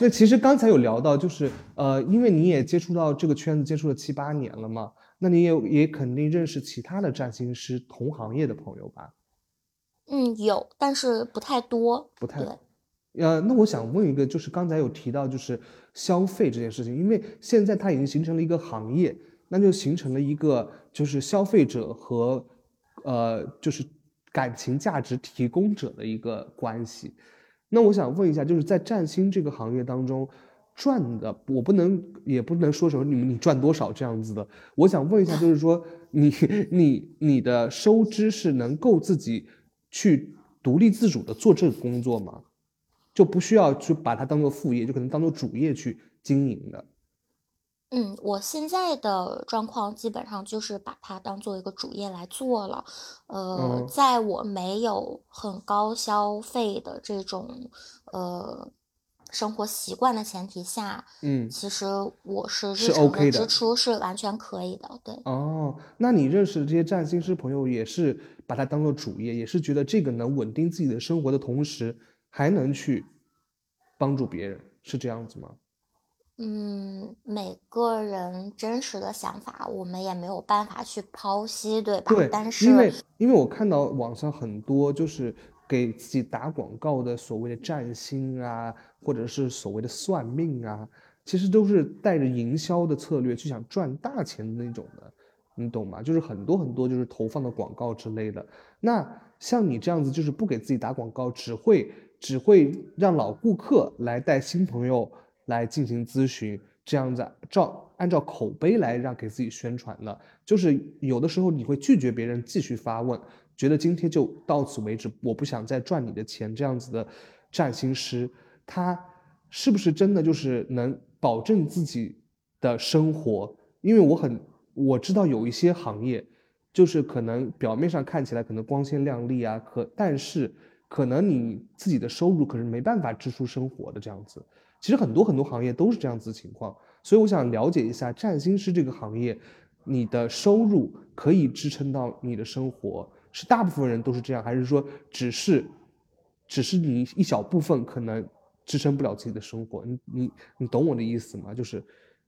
那那其实刚才有聊到，就是呃，因为你也接触到这个圈子，接触了七八年了嘛，那你也也肯定认识其他的占星师同行业的朋友吧？嗯，有，但是不太多，不太对。呃，那我想问一个，就是刚才有提到就是消费这件事情，因为现在它已经形成了一个行业，那就形成了一个就是消费者和呃就是感情价值提供者的一个关系。那我想问一下，就是在占星这个行业当中赚的，我不能也不能说什么你你赚多少这样子的。我想问一下，就是说你你你的收支是能够自己去独立自主的做这个工作吗？就不需要去把它当做副业，就可能当做主业去经营的。嗯，我现在的状况基本上就是把它当做一个主业来做了。呃，在我没有很高消费的这种呃生活习惯的前提下，嗯，其实我是是日常 OK 的支出是完全可以的。对，哦，那你认识的这些占星师朋友也是把它当做主业，也是觉得这个能稳定自己的生活的同时。还能去帮助别人，是这样子吗？嗯，每个人真实的想法，我们也没有办法去剖析，对吧？对，但是因为因为我看到网上很多就是给自己打广告的所谓的占星啊，或者是所谓的算命啊，其实都是带着营销的策略，去想赚大钱的那种的，你懂吗？就是很多很多就是投放的广告之类的。那像你这样子，就是不给自己打广告，只会。只会让老顾客来带新朋友来进行咨询，这样子照按照口碑来让给自己宣传的，就是有的时候你会拒绝别人继续发问，觉得今天就到此为止，我不想再赚你的钱，这样子的占星师，他是不是真的就是能保证自己的生活？因为我很我知道有一些行业，就是可能表面上看起来可能光鲜亮丽啊，可但是。可能你自己的收入可是没办法支出生活的这样子，其实很多很多行业都是这样子情况，所以我想了解一下占星师这个行业，你的收入可以支撑到你的生活，是大部分人都是这样，还是说只是，只是你一小部分可能支撑不了自己的生活？你你你懂我的意思吗？就是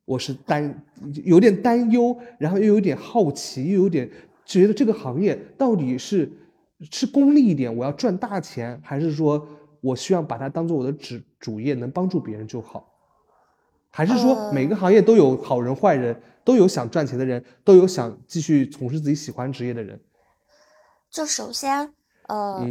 我是担有点担忧，然后又有点好奇，又有点觉得这个行业到底是。是功利一点，我要赚大钱，还是说我希望把它当做我的主主业，能帮助别人就好？还是说每个行业都有好人坏人，都有想赚钱的人，都有想继续从事自己喜欢职业的人？就首先，呃，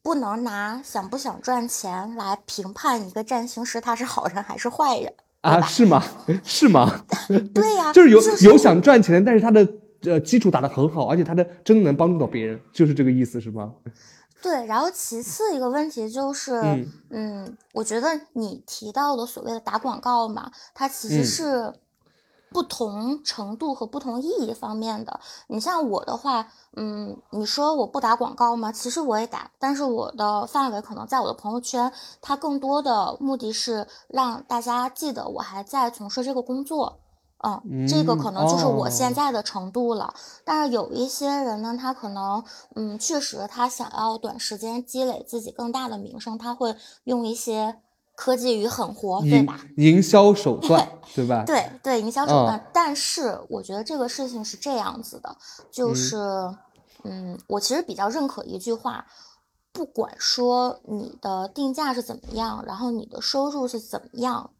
不能拿想不想赚钱来评判一个占星师他是好人还是坏人啊？是吗？是吗？对呀，就是有有想赚钱，但是他的。呃，基础打得很好，而且他的真的能帮助到别人，就是这个意思，是吗？对，然后其次一个问题就是，嗯，我觉得你提到的所谓的打广告嘛，它其实是不同程度和不同意义方面的。你像我的话，嗯，你说我不打广告吗？其实我也打，但是我的范围可能在我的朋友圈，它更多的目的是让大家记得我还在从事这个工作。嗯，这个可能就是我现在的程度了。但是有一些人呢，他可能，嗯，确实他想要短时间积累自己更大的名声，他会用一些科技与狠活，对吧？营销手 段，对吧？对对，营销手段。但是我觉得这个事情是这样子的，就是，嗯，我其实比较认可一句话，不管说你的定价是怎么样，然后你的收入是怎么样。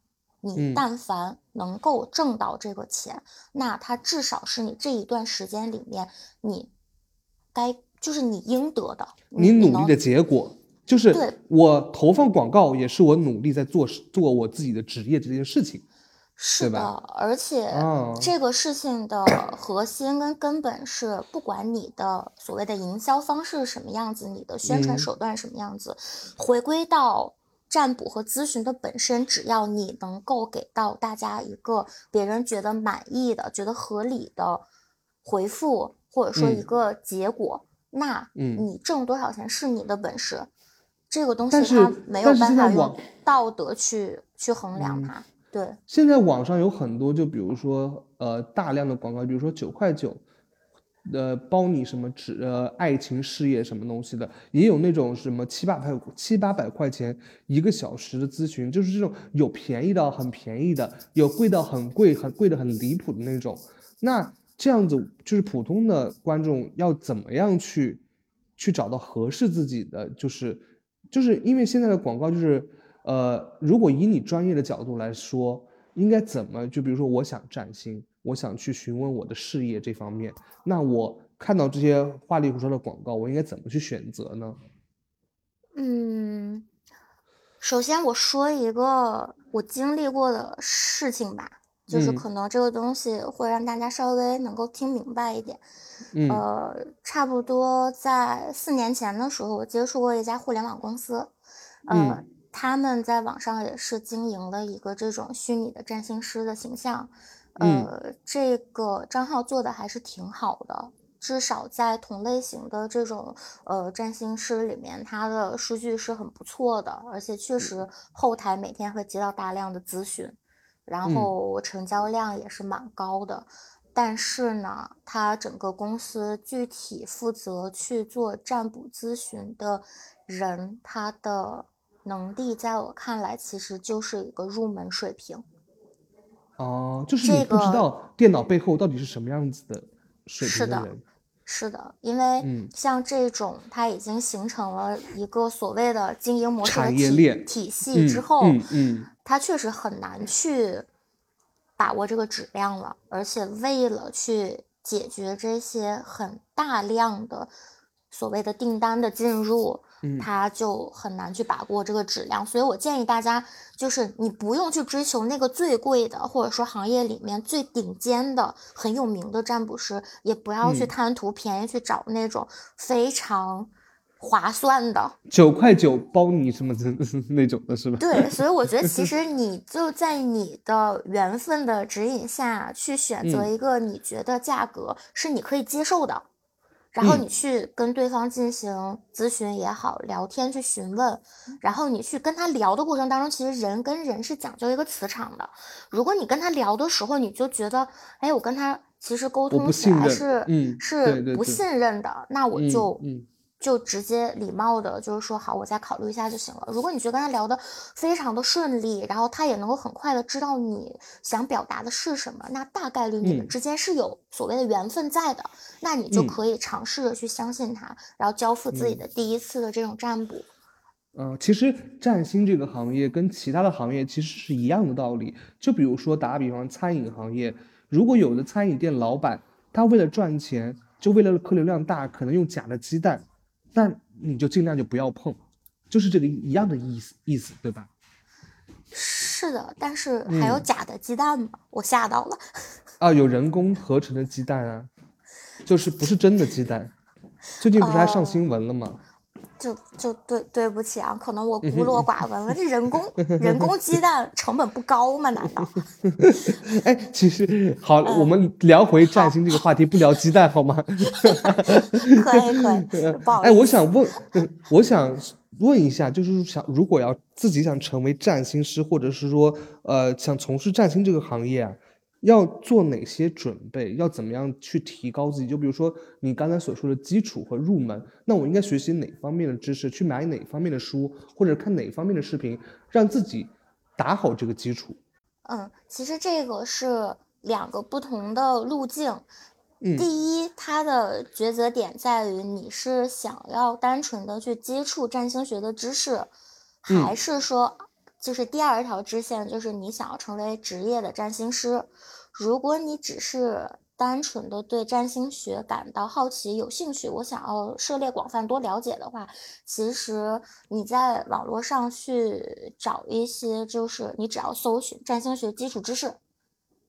你但凡能够挣到这个钱，那它至少是你这一段时间里面你该就是你应得的，你努力的结果。就是我投放广告也是我努力在做做我自己的职业这件事情，是的。而且这个事情的 核心跟根本是，不管你的所谓的营销方式是什么样子，你的宣传手段什么样子，回归到。占卜和咨询的本身，只要你能够给到大家一个别人觉得满意的、觉得合理的回复，或者说一个结果，那你挣多少钱是你的本事。这个东西它没有办法用道德去去衡量它。对，现在网上有很多，就比如说呃大量的广告，比如说九块九呃，包你什么只呃爱情事业什么东西的，也有那种什么七八百七八百块钱一个小时的咨询，就是这种有便宜到很便宜的，有贵到很贵很贵的很离谱的那种。那这样子就是普通的观众要怎么样去去找到合适自己的，就是就是因为现在的广告就是呃，如果以你专业的角度来说，应该怎么就比如说我想占星。我想去询问我的事业这方面，那我看到这些花里胡哨的广告，我应该怎么去选择呢？嗯，首先我说一个我经历过的事情吧，就是可能这个东西会让大家稍微能够听明白一点。呃，差不多在四年前的时候，我接触过一家互联网公司，呃，他们在网上也是经营了一个这种虚拟的占星师的形象。呃，这个账号做的还是挺好的，至少在同类型的这种呃占星师里面，它的数据是很不错的，而且确实后台每天会接到大量的咨询，然后成交量也是蛮高的。但是呢，他整个公司具体负责去做占卜咨询的人，他的能力在我看来其实就是一个入门水平。哦，就是你不知道电脑背后到底是什么样子的水平的人，是的，因为像这种它已经形成了一个所谓的经营模式的体体系之后，嗯，它确实很难去把握这个质量了，而且为了去解决这些很大量的所谓的订单的进入。他就很难去把握这个质量，所以我建议大家，就是你不用去追求那个最贵的，或者说行业里面最顶尖的、很有名的占卜师，也不要去贪图便宜去找那种非常划算的。九块九包你什么的 那种的是吧？对，所以我觉得其 实你就在你的缘分的指引下去选择一个你觉得价格是你可以接受的。然后你去跟对方进行咨询也好，聊天去询问，然后你去跟他聊的过程当中，其实人跟人是讲究一个磁场的。如果你跟他聊的时候，你就觉得，哎，我跟他其实沟通起来是是不信任的，那我就。就直接礼貌的，就是说好，我再考虑一下就行了。如果你觉得跟他聊的非常的顺利，然后他也能够很快的知道你想表达的是什么，那大概率你们之间是有所谓的缘分在的。那你就可以尝试着去相信他，然后交付自己的第一次的这种占卜。嗯，其实占星这个行业跟其他的行业其实是一样的道理。就比如说打个比方，餐饮行业，如果有的餐饮店老板他为了赚钱，就为了客流量大，可能用假的鸡蛋。那你就尽量就不要碰，就是这个一样的意思意思，对吧？是的，但是还有假的鸡蛋吗？我吓到了。啊，有人工合成的鸡蛋啊，就是不是真的鸡蛋。最近不是还上新闻了吗？就就对对不起啊，可能我孤陋寡闻了。这人工人工鸡蛋成本不高吗？难道？哎，其实好，我们聊回占星这个话题，不聊鸡蛋好吗？可以可以，不好意思。哎，我想问，我想问一下，就是想如果要自己想成为占星师，或者是说呃想从事占星这个行业啊。要做哪些准备？要怎么样去提高自己？就比如说你刚才所说的基础和入门，那我应该学习哪方面的知识？去买哪方面的书，或者看哪方面的视频，让自己打好这个基础？嗯，其实这个是两个不同的路径。嗯，第一，它的抉择点在于你是想要单纯的去接触占星学的知识，还是说？就是第二条支线，就是你想要成为职业的占星师。如果你只是单纯的对占星学感到好奇、有兴趣，我想要涉猎广泛、多了解的话，其实你在网络上去找一些，就是你只要搜寻占星学基础知识，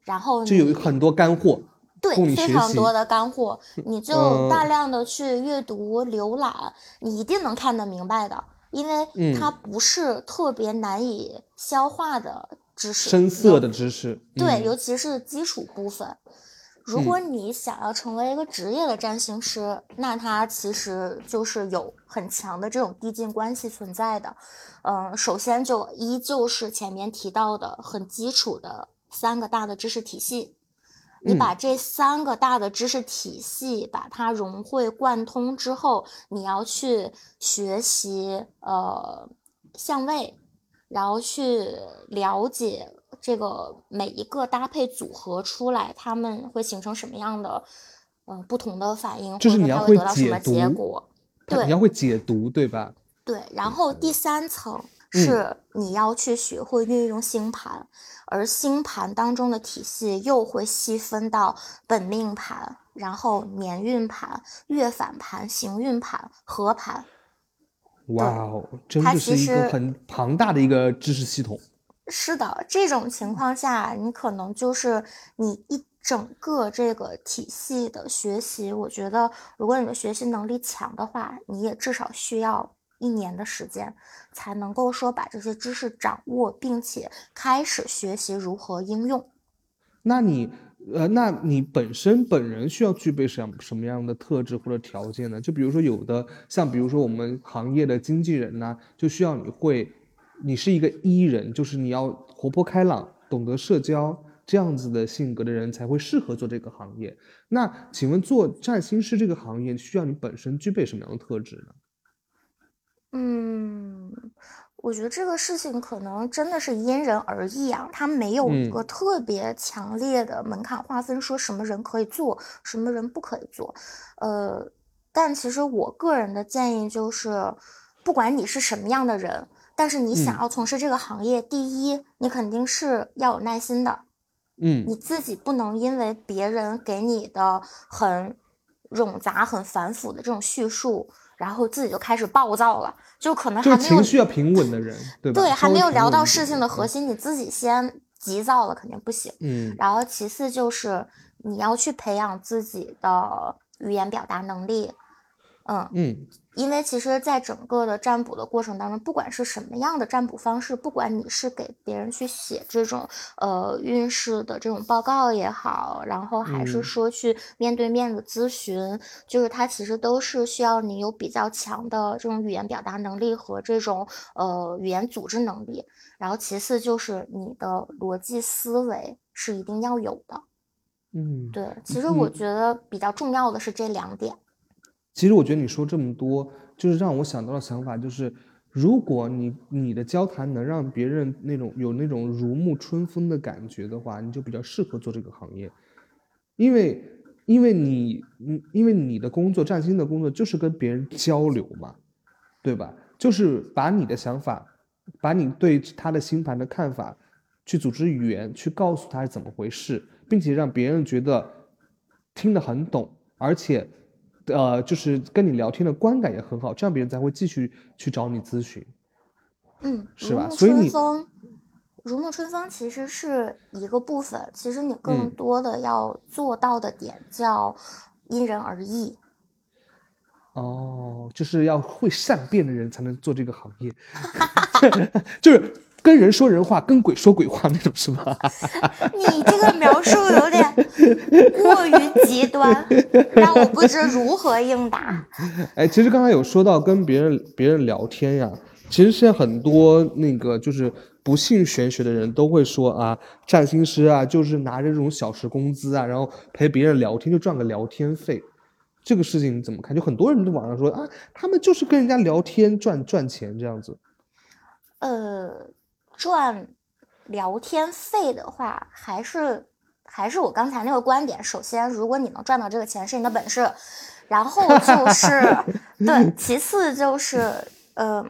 然后就有很多干货，对，非常多的干货，你就大量的去阅读、浏览，你一定能看得明白的。因为它不是特别难以消化的知识，深色的知识，对，尤其是基础部分。如果你想要成为一个职业的占星师，那它其实就是有很强的这种递进关系存在的。嗯，首先就依旧是前面提到的很基础的三个大的知识体系，你把这三个大的知识体系把它融会贯通之后，你要去学习呃相位，然后去了解这个每一个搭配组合出来，他们会形成什么样的呃不同的反应，就是你要会解读，对，你要会解读，对吧？对，然后第三层。是你要去学会运用星盘，而星盘当中的体系又会细分到本命盘，然后年运盘、月反盘、行运盘、合盘。哇哦，真的是一个很庞大的一个知识系统。是的，这种情况下，你可能就是你一整个这个体系的学习，我觉得如果你的学习能力强的话，你也至少需要。一年的时间才能够说把这些知识掌握，并且开始学习如何应用。那你呃，那你本身本人需要具备什什么样的特质或者条件呢？就比如说有的像比如说我们行业的经纪人呢，就需要你会，你是一个 E 人，就是你要活泼开朗，懂得社交这样子的性格的人才会适合做这个行业。那请问做占星师这个行业需要你本身具备什么样的特质呢？嗯，我觉得这个事情可能真的是因人而异啊，它没有一个特别强烈的门槛划分，说什么人可以做，什么人不可以做。呃，但其实我个人的建议就是，不管你是什么样的人，但是你想要从事这个行业，第一，你肯定是要有耐心的。嗯，你自己不能因为别人给你的很冗杂、很繁复的这种叙述。然后自己就开始暴躁了，就可能还没有情绪要平稳的人，对吧？对，还没有聊到事情的核心，你自己先急躁了肯定不行。嗯，然后其次就是你要去培养自己的语言表达能力。嗯嗯，因为其实，在整个的占卜的过程当中，不管是什么样的占卜方式，不管你是给别人去写这种呃运势的这种报告也好，然后还是说去面对面的咨询，就是它其实都是需要你有比较强的这种语言表达能力和这种呃语言组织能力。然后其次就是你的逻辑思维是一定要有的。嗯，对，其实我觉得比较重要的是这两点。其实我觉得你说这么多，就是让我想到的想法，就是如果你你的交谈能让别人那种有那种如沐春风的感觉的话，你就比较适合做这个行业，因为因为你嗯因为你的工作占星的工作就是跟别人交流嘛，对吧？就是把你的想法，把你对他的星盘的看法，去组织语言，去告诉他是怎么回事，并且让别人觉得听得很懂，而且。呃，就是跟你聊天的观感也很好，这样别人才会继续去找你咨询，嗯，是吧？所以你如沐春风其实是一个部分，其实你更多的要做到的点叫因人而异。哦，就是要会善变的人才能做这个行业，就是。跟人说人话，跟鬼说鬼话那种是吗？你这个描述有点过于极端，让我不知如何应答。哎，其实刚才有说到跟别人别人聊天呀，其实现在很多那个就是不信玄学的人都会说啊，占星师啊，就是拿着这种小时工资啊，然后陪别人聊天就赚个聊天费。这个事情你怎么看？就很多人都网上说啊，他们就是跟人家聊天赚赚钱这样子。呃。赚聊天费的话，还是还是我刚才那个观点。首先，如果你能赚到这个钱，是你的本事。然后就是 对，其次就是，呃，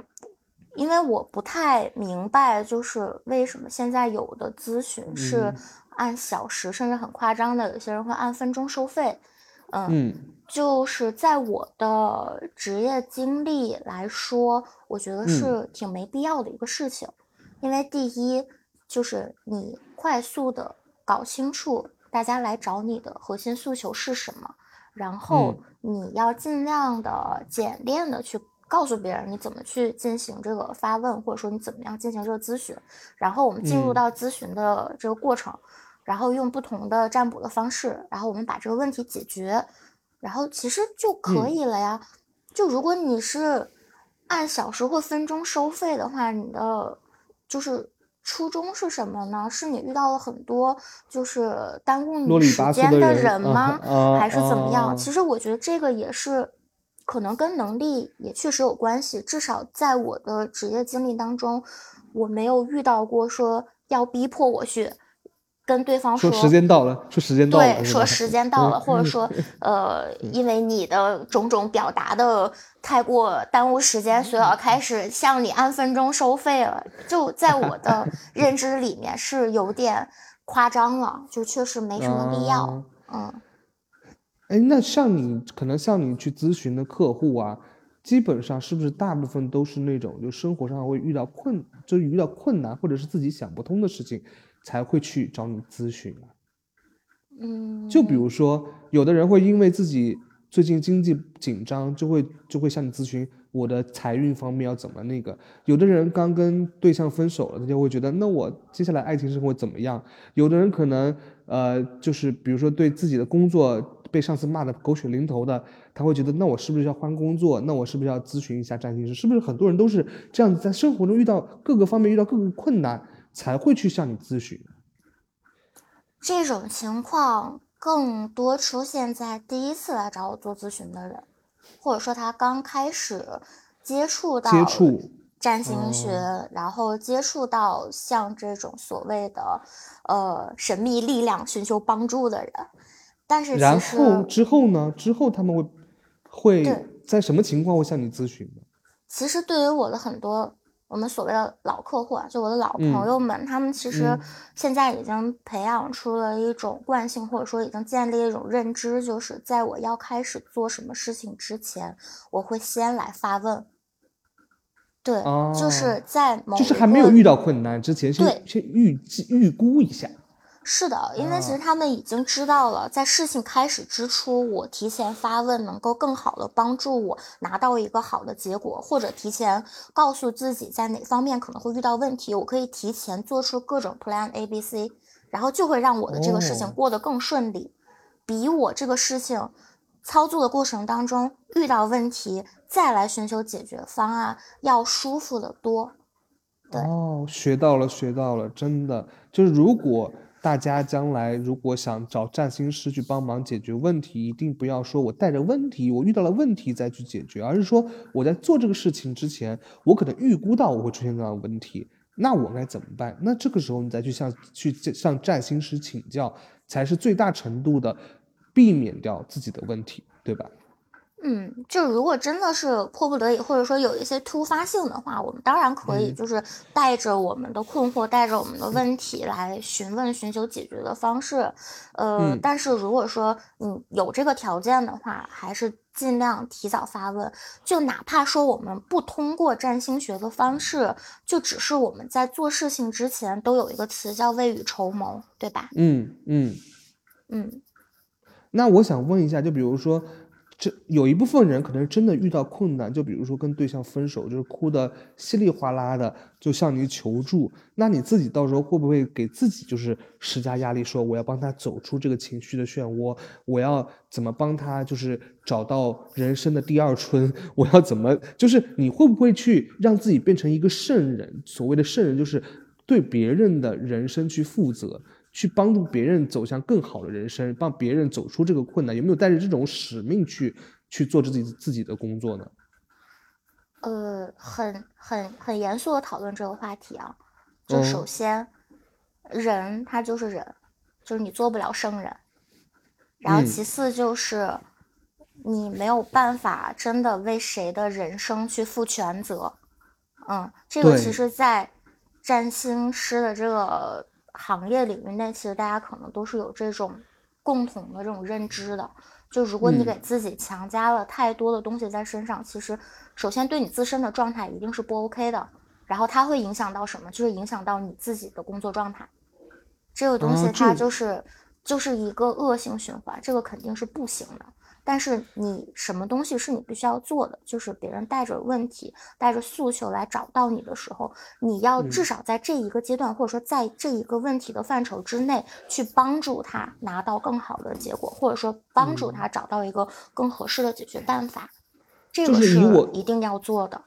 因为我不太明白，就是为什么现在有的咨询是按小时，甚至很夸张的，有些人会按分钟收费。嗯，就是在我的职业经历来说，我觉得是挺没必要的一个事情。因为第一，就是你快速的搞清楚大家来找你的核心诉求是什么，然后你要尽量的简练的去告诉别人你怎么去进行这个发问，或者说你怎么样进行这个咨询，然后我们进入到咨询的这个过程，然后用不同的占卜的方式，然后我们把这个问题解决，然后其实就可以了呀。就如果你是按小时或分钟收费的话，你的。就是初衷是什么呢？是你遇到了很多就是耽误你时间的人吗？还是怎么样？其实我觉得这个也是可能跟能力也确实有关系。至少在我的职业经历当中，我没有遇到过说要逼迫我去。跟对方说时间到了，说时间到了，对，说时间到了，或者说，呃，因为你的种种表达的太过耽误时间，所以要开始向你按分钟收费了。就在我的 认知里面是有点夸张了，就确实没什么必要。嗯，哎，那像你可能像你去咨询的客户啊，基本上是不是大部分都是那种就生活上会遇到困，就遇到困难或者是自己想不通的事情？才会去找你咨询啊，嗯，就比如说，有的人会因为自己最近经济紧张，就会就会向你咨询我的财运方面要怎么那个。有的人刚跟对象分手了，他就会觉得那我接下来爱情生活怎么样？有的人可能呃，就是比如说对自己的工作被上司骂的狗血淋头的，他会觉得那我是不是要换工作？那我是不是要咨询一下占星师？是不是很多人都是这样子，在生活中遇到各个方面遇到各个困难？才会去向你咨询。这种情况更多出现在第一次来找我做咨询的人，或者说他刚开始接触到接触占星学，然后接触到像这种所谓的呃神秘力量寻求帮助的人。但是然后之后呢？之后他们会会在什么情况会向你咨询呢？其实对于我的很多。我们所谓的老客户啊，就我的老朋友们，他们其实现在已经培养出了一种惯性，或者说已经建立一种认知，就是在我要开始做什么事情之前，我会先来发问。对，就是在某就是还没有遇到困难之前，先先预计预估一下。是的，因为其实他们已经知道了，在事情开始之初，我提前发问能够更好的帮助我拿到一个好的结果，或者提前告诉自己在哪方面可能会遇到问题，我可以提前做出各种 plan A、B、C，然后就会让我的这个事情过得更顺利，比我这个事情操作的过程当中遇到问题再来寻求解决方案要舒服的多。对，哦，学到了，学到了，真的就是如果。大家将来如果想找占星师去帮忙解决问题，一定不要说我带着问题，我遇到了问题再去解决，而是说我在做这个事情之前，我可能预估到我会出现这样的问题，那我该怎么办？那这个时候你再去向去向占星师请教，才是最大程度的避免掉自己的问题，对吧？嗯，就如果真的是迫不得已，或者说有一些突发性的话，我们当然可以就是带着我们的困惑，带着我们的问题来询问、寻求解决的方式。呃，但是如果说你有这个条件的话，还是尽量提早发问。就哪怕说我们不通过占星学的方式，就只是我们在做事情之前都有一个词叫未雨绸缪，对吧？嗯嗯嗯。那我想问一下，就比如说。这有一部分人可能真的遇到困难，就比如说跟对象分手，就是哭的稀里哗啦的，就向你求助。那你自己到时候会不会给自己就是施加压力，说我要帮他走出这个情绪的漩涡，我要怎么帮他就是找到人生的第二春？我要怎么就是你会不会去让自己变成一个圣人？所谓的圣人就是对别人的人生去负责。去帮助别人走向更好的人生，帮别人走出这个困难，有没有带着这种使命去去做自己自己的工作呢？呃，很很很严肃的讨论这个话题啊。就首先，人他就是人，就是你做不了圣人。然后其次就是你没有办法真的为谁的人生去负全责。嗯，这个其实，在占星师的这个。行业领域内，其实大家可能都是有这种共同的这种认知的。就如果你给自己强加了太多的东西在身上，其实首先对你自身的状态一定是不 OK 的。然后它会影响到什么？就是影响到你自己的工作状态。这个东西它就是就是一个恶性循环，这个肯定是不行的。但是你什么东西是你必须要做的？就是别人带着问题、带着诉求来找到你的时候，你要至少在这一个阶段，或者说在这一个问题的范畴之内，去帮助他拿到更好的结果，或者说帮助他找到一个更合适的解决办法。这个是我一定要做的。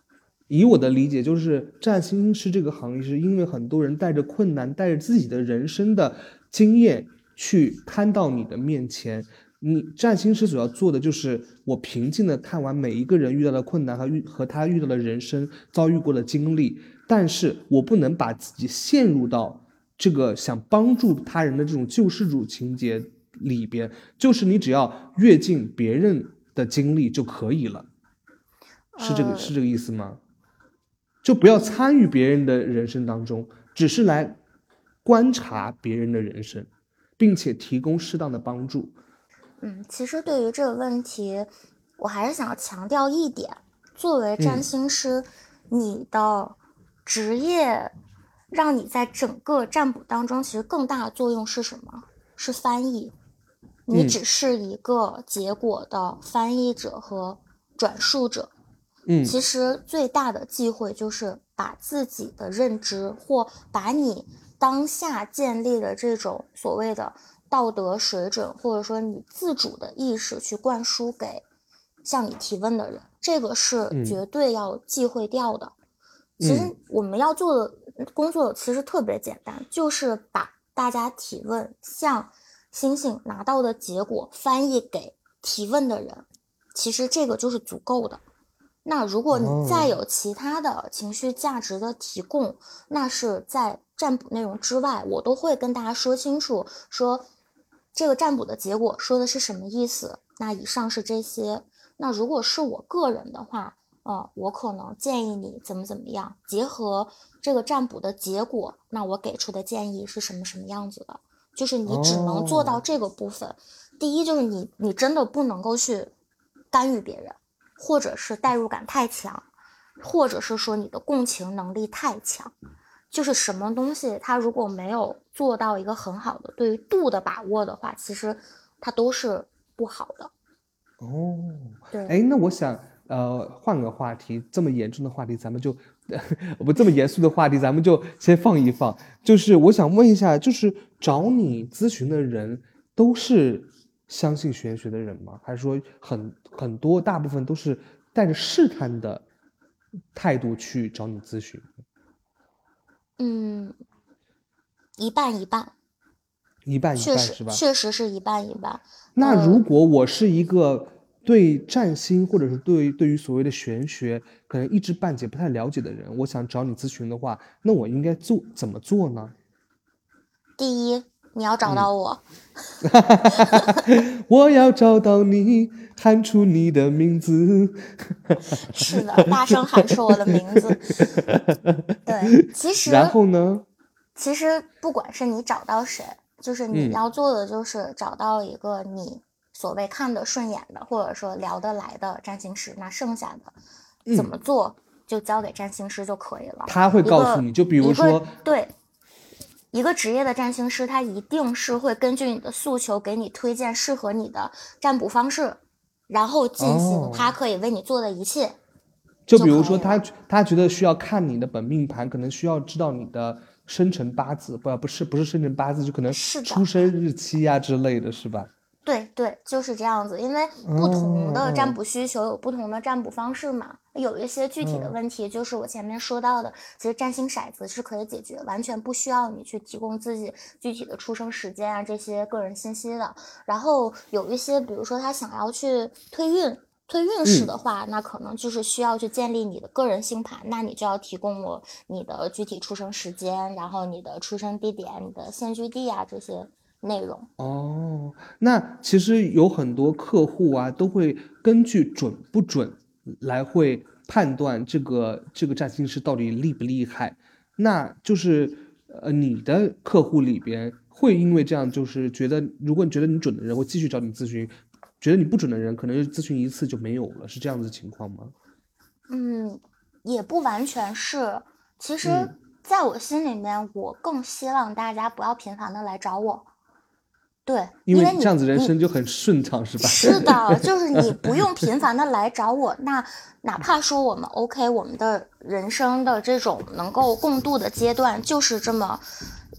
以我的理解，就是占星师这个行业，是因为很多人带着困难，带着自己的人生的经验去摊到你的面前。你占星师所要做的就是，我平静的看完每一个人遇到的困难和遇和他遇到的人生遭遇过的经历，但是我不能把自己陷入到这个想帮助他人的这种救世主情节里边。就是你只要阅尽别人的经历就可以了，是这个是这个意思吗？就不要参与别人的人生当中，只是来观察别人的人生，并且提供适当的帮助。嗯，其实对于这个问题，我还是想要强调一点：作为占星师，你的职业让你在整个占卜当中，其实更大的作用是什么？是翻译。你只是一个结果的翻译者和转述者。嗯，其实最大的忌讳就是把自己的认知或把你当下建立的这种所谓的道德水准，或者说你自主的意识去灌输给向你提问的人，这个是绝对要忌讳掉的。其实我们要做的工作其实特别简单，就是把大家提问向星星拿到的结果翻译给提问的人，其实这个就是足够的。那如果你再有其他的情绪价值的提供，那是在占卜内容之外，我都会跟大家说清楚，说这个占卜的结果说的是什么意思。那以上是这些。那如果是我个人的话，呃，我可能建议你怎么怎么样，结合这个占卜的结果，那我给出的建议是什么什么样子的？就是你只能做到这个部分。第一就是你，你真的不能够去干预别人。或者是代入感太强，或者是说你的共情能力太强，就是什么东西它如果没有做到一个很好的对于度的把握的话，其实它都是不好的。哦，对，哎，那我想呃换个话题，这么严重的话题咱们就 不这么严肃的话题咱们就先放一放。就是我想问一下，就是找你咨询的人都是。相信玄学的人吗？还是说很很多大部分都是带着试探的态度去找你咨询？嗯，一半一半，一半一半是吧？确实是一半一半。那如果我是一个对占星或者是对对于所谓的玄学可能一知半解、不太了解的人，我想找你咨询的话，那我应该做怎么做呢？第一。你要找到我，我要找到你，喊出你的名字。是的，大声喊出我的名字。对，其实然后呢？其实不管是你找到谁，就是你要做的，就是找到一个你所谓看得顺眼的，或者说聊得来的占星师。那剩下的怎么做，就交给占星师就可以了。他会告诉你就比如说对。一个职业的占星师，他一定是会根据你的诉求给你推荐适合你的占卜方式，然后进行他可以为你做的一切。就比如说，他他觉得需要看你的本命盘，可能需要知道你的生辰八字，不不是不是生辰八字，就可能出生日期啊之类的是吧？对对，就是这样子，因为不同的占卜需求有不同的占卜方式嘛。有一些具体的问题，就是我前面说到的，其实占星骰子是可以解决，完全不需要你去提供自己具体的出生时间啊这些个人信息的。然后有一些，比如说他想要去推运、推运势的话，那可能就是需要去建立你的个人星盘，那你就要提供我你的具体出生时间，然后你的出生地点、你的现居地啊这些。内容哦，那其实有很多客户啊，都会根据准不准来会判断这个这个占星师到底厉不厉害。那就是呃，你的客户里边会因为这样，就是觉得如果你觉得你准的人会继续找你咨询，觉得你不准的人可能就咨询一次就没有了，是这样子情况吗？嗯，也不完全是。其实，在我心里面，我更希望大家不要频繁的来找我。对，因为这样子人生就很顺畅，是吧？是的，就 是你不用频繁的来找我，那哪怕说我们 OK，我们的人生的这种能够共度的阶段就是这么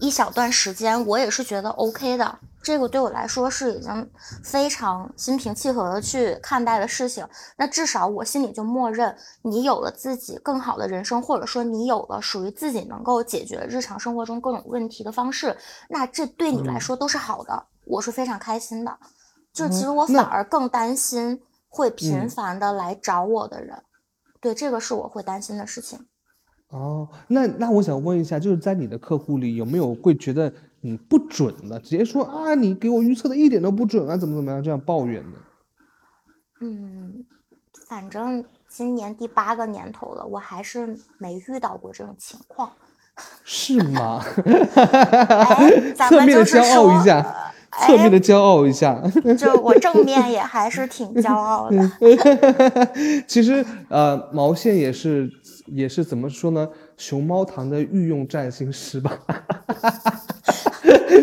一小段时间，我也是觉得 OK 的。这个对我来说是已经非常心平气和的去看待的事情。那至少我心里就默认，你有了自己更好的人生，或者说你有了属于自己能够解决日常生活中各种问题的方式，那这对你来说都是好的，我是非常开心的。就其实我反而更担心会频繁的来找我的人，对这个是我会担心的事情。哦，那那我想问一下，就是在你的客户里有没有会觉得你不准的，直接说啊，你给我预测的一点都不准啊，怎么怎么样这样抱怨的？嗯，反正今年第八个年头了，我还是没遇到过这种情况。是吗？侧面的骄傲一下。侧面的骄傲一下，就我正面也还是挺骄傲的。其实，呃，毛线也是，也是怎么说呢？熊猫堂的御用占星师吧。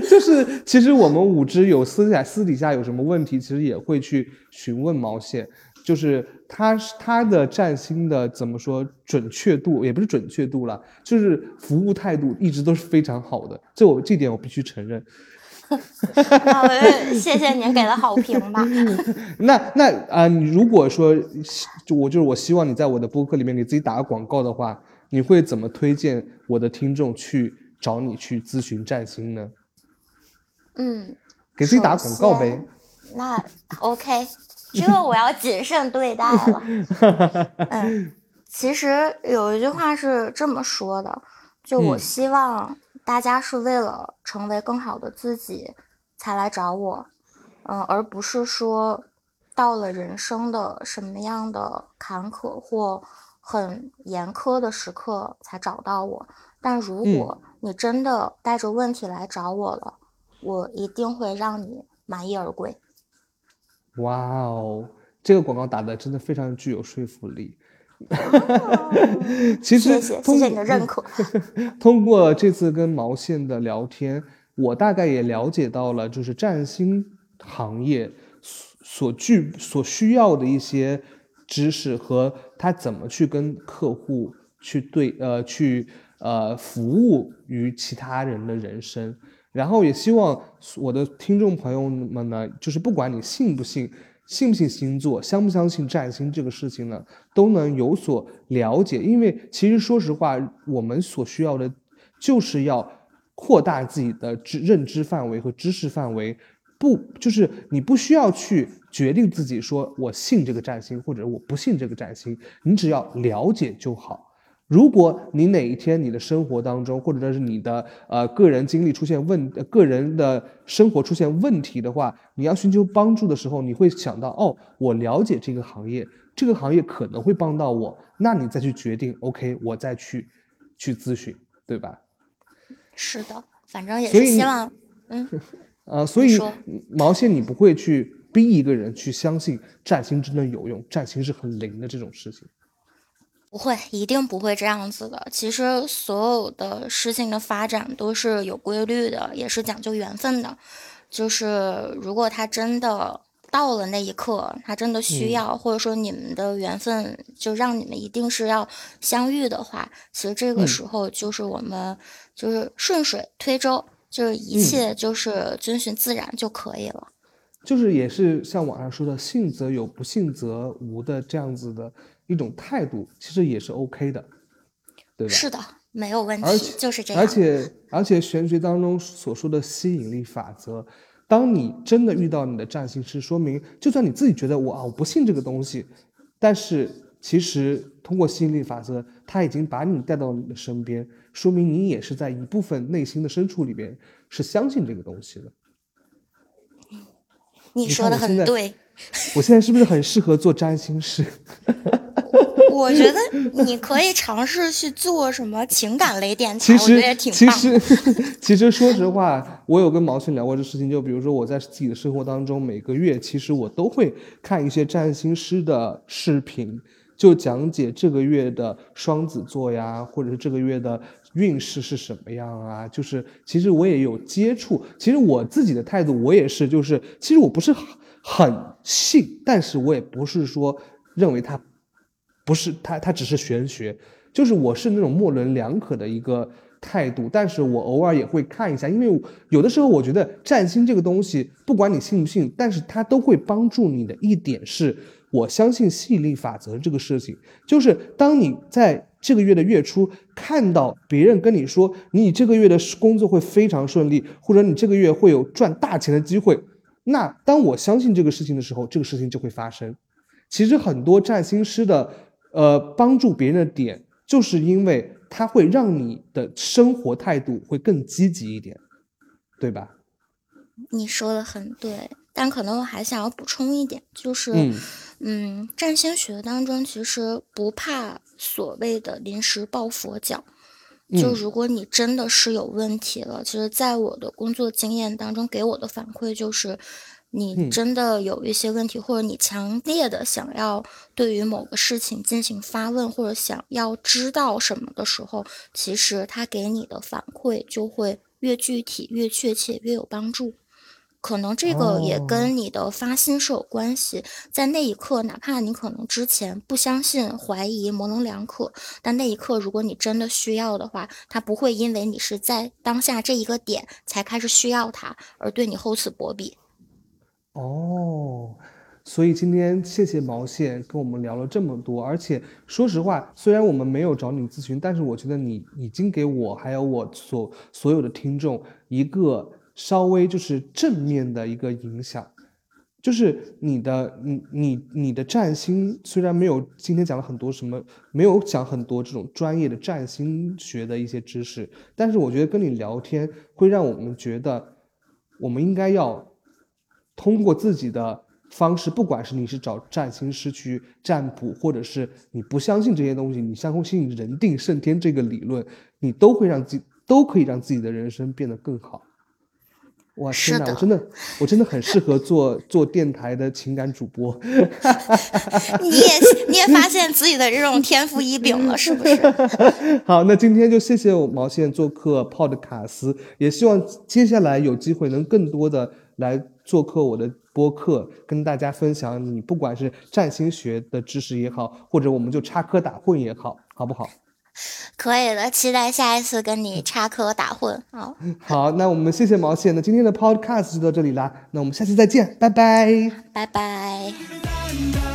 就是，其实我们五只有私下私底下有什么问题，其实也会去询问毛线。就是他他的占星的怎么说准确度，也不是准确度了，就是服务态度一直都是非常好的。这我这点我必须承认。好，谢谢您给的好评吧。那那啊，你如果说，就我就是我希望你在我的播客里面给自己打个广告的话，你会怎么推荐我的听众去找你去咨询占星呢？嗯，给自己打广告呗。那 OK，这个我要谨慎对待了。嗯，其实有一句话是这么说的，就我希望。大家是为了成为更好的自己才来找我，嗯，而不是说到了人生的什么样的坎坷或很严苛的时刻才找到我。但如果你真的带着问题来找我了，我一定会让你满意而归。哇哦，这个广告打的真的非常具有说服力。其实，谢谢谢谢你的认可。通过这次跟毛线的聊天，我大概也了解到了，就是占星行业所具所需要的一些知识和他怎么去跟客户去对呃去呃服务于其他人的人生。然后也希望我的听众朋友们呢，就是不管你信不信。信不信星座，相不相信占星这个事情呢，都能有所了解。因为其实说实话，我们所需要的，就是要扩大自己的知认知范围和知识范围。不，就是你不需要去决定自己说我信这个占星，或者我不信这个占星，你只要了解就好。如果你哪一天你的生活当中，或者说是你的呃个人经历出现问，个人的生活出现问题的话，你要寻求帮助的时候，你会想到哦，我了解这个行业，这个行业可能会帮到我，那你再去决定，OK，我再去去咨询，对吧？是的，反正也是希望，嗯，呃，所以毛线你不会去逼一个人去相信占星真的有用，占星是很灵的这种事情。不会，一定不会这样子的。其实所有的事情的发展都是有规律的，也是讲究缘分的。就是如果他真的到了那一刻，他真的需要，或者说你们的缘分就让你们一定是要相遇的话，其实这个时候就是我们就是顺水推舟，就是一切就是遵循自然就可以了。就是也是像网上说的“信则有，不信则无”的这样子的。一种态度其实也是 OK 的，对吧？是的，没有问题，就是这样。而且而且玄学当中所说的吸引力法则，当你真的遇到你的占星师，说明就算你自己觉得我啊我不信这个东西，但是其实通过吸引力法则，他已经把你带到你的身边，说明你也是在一部分内心的深处里边是相信这个东西的。你说的很对，我现在是不是很适合做占星师？我觉得你可以尝试去做什么情感类电台，我觉得也挺棒。其实，其实说实话，我有跟毛信聊过这事情。就比如说，我在自己的生活当中，每个月其实我都会看一些占星师的视频，就讲解这个月的双子座呀，或者是这个月的运势是什么样啊。就是其实我也有接触。其实我自己的态度，我也是，就是其实我不是很信，但是我也不是说认为他。不是他，他只是玄学，就是我是那种模棱两可的一个态度，但是我偶尔也会看一下，因为有的时候我觉得占星这个东西，不管你信不信，但是它都会帮助你的一点是，我相信吸引力法则这个事情，就是当你在这个月的月初看到别人跟你说你这个月的工作会非常顺利，或者你这个月会有赚大钱的机会，那当我相信这个事情的时候，这个事情就会发生。其实很多占星师的，呃，帮助别人的点，就是因为它会让你的生活态度会更积极一点，对吧？你说的很对，但可能我还想要补充一点，就是，嗯，占星学当中其实不怕所谓的临时抱佛脚，就如果你真的是有问题了，其实在我的工作经验当中给我的反馈就是。你真的有一些问题，或者你强烈的想要对于某个事情进行发问，或者想要知道什么的时候，其实他给你的反馈就会越具体、越确切、越有帮助。可能这个也跟你的发心是有关系。在那一刻，哪怕你可能之前不相信、怀疑、模棱两可，但那一刻，如果你真的需要的话，他不会因为你是在当下这一个点才开始需要他，而对你厚此薄彼。哦，所以今天谢谢毛线跟我们聊了这么多，而且说实话，虽然我们没有找你咨询，但是我觉得你已经给我还有我所所有的听众一个稍微就是正面的一个影响，就是你的你你你的占星虽然没有今天讲了很多什么，没有讲很多这种专业的占星学的一些知识，但是我觉得跟你聊天会让我们觉得我们应该要。通过自己的方式，不管是你是找占星师去占卜，或者是你不相信这些东西，你相信人定胜天这个理论，你都会让自己都可以让自己的人生变得更好。哇，天哪，我真的我真的很适合做 做电台的情感主播。你也你也发现自己的这种天赋异禀了，是不是？好，那今天就谢谢我毛线做客泡的卡斯，也希望接下来有机会能更多的来。做客我的播客，跟大家分享你不管是占星学的知识也好，或者我们就插科打诨也好，好不好？可以的，期待下一次跟你插科打诨。好，好，那我们谢谢毛线，那今天的 podcast 就到这里啦，那我们下期再见，拜拜，拜拜。